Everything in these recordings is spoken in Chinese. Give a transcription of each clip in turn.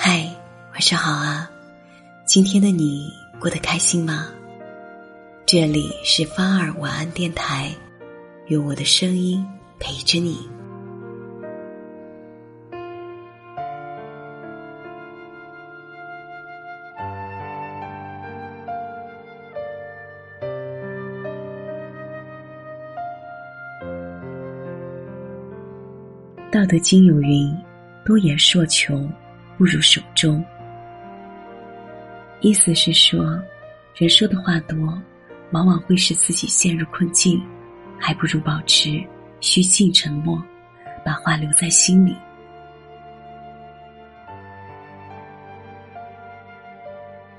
嗨，晚上好啊！今天的你过得开心吗？这里是芳儿晚安电台，用我的声音陪着你。道德经有云：“多言数穷，不如手中。”意思是说，人说的话多，往往会使自己陷入困境，还不如保持虚静沉默，把话留在心里。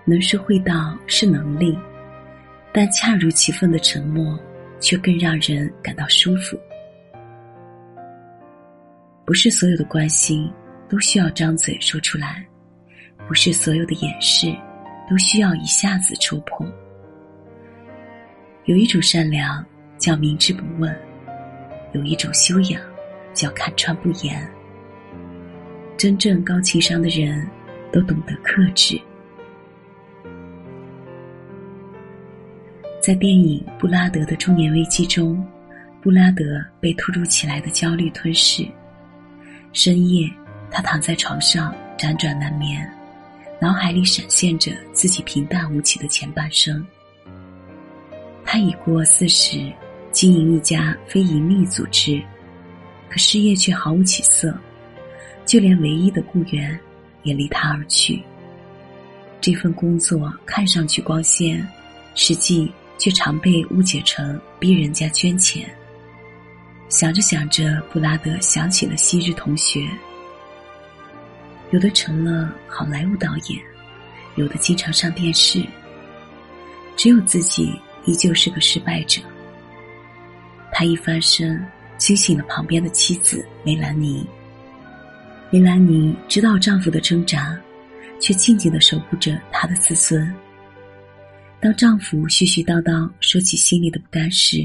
能说会道是能力，但恰如其分的沉默，却更让人感到舒服。不是所有的关心都需要张嘴说出来，不是所有的掩饰都需要一下子戳破。有一种善良叫明知不问，有一种修养叫看穿不言。真正高情商的人，都懂得克制。在电影《布拉德的中年危机》中，布拉德被突如其来的焦虑吞噬。深夜，他躺在床上辗转难眠，脑海里闪现着自己平淡无奇的前半生。他已过四十，经营一家非盈利组织，可事业却毫无起色，就连唯一的雇员也离他而去。这份工作看上去光鲜，实际却常被误解成逼人家捐钱。想着想着，布拉德想起了昔日同学。有的成了好莱坞导演，有的经常上电视。只有自己依旧是个失败者。他一翻身，惊醒了旁边的妻子梅兰妮。梅兰妮知道丈夫的挣扎，却静静的守护着他的自尊。当丈夫絮絮叨叨说起心里的不甘时，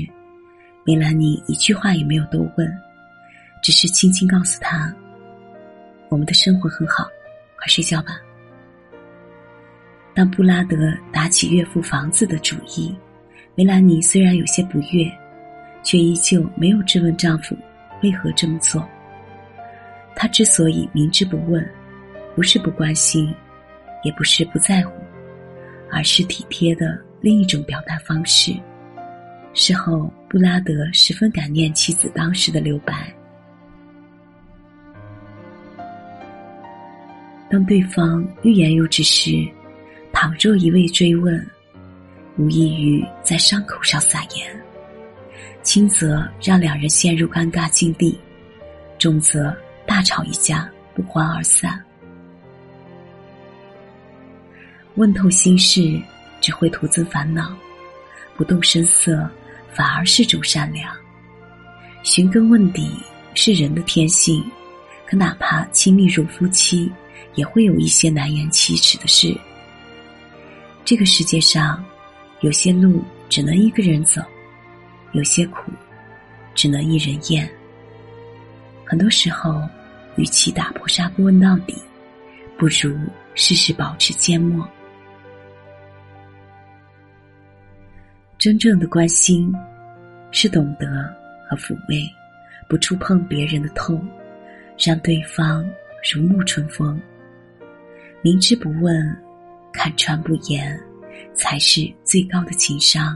梅兰妮一句话也没有多问，只是轻轻告诉他：“我们的生活很好，快睡觉吧。”当布拉德打起岳父房子的主意，梅兰妮虽然有些不悦，却依旧没有质问丈夫为何这么做。她之所以明知不问，不是不关心，也不是不在乎，而是体贴的另一种表达方式。事后，布拉德十分感念妻子当时的留白。当对方欲言又止时，倘若一味追问，无异于在伤口上撒盐，轻则让两人陷入尴尬境地，重则大吵一架，不欢而散。问透心事，只会徒增烦恼；不动声色。反而是种善良。寻根问底是人的天性，可哪怕亲密如夫妻，也会有一些难言启齿的事。这个世界上，有些路只能一个人走，有些苦只能一人咽。很多时候，与其打破砂锅问到底，不如事事保持缄默。真正的关心，是懂得和抚慰，不触碰别人的痛，让对方如沐春风。明知不问，看穿不言，才是最高的情商。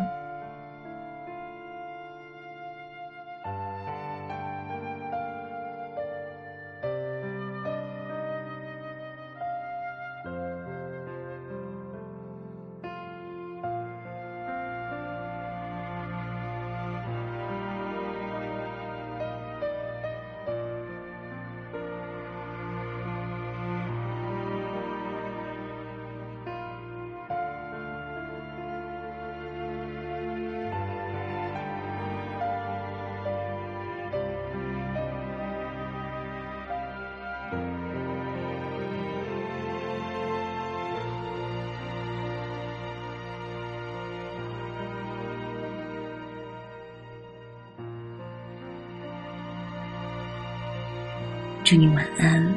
祝你晚安，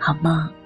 好梦。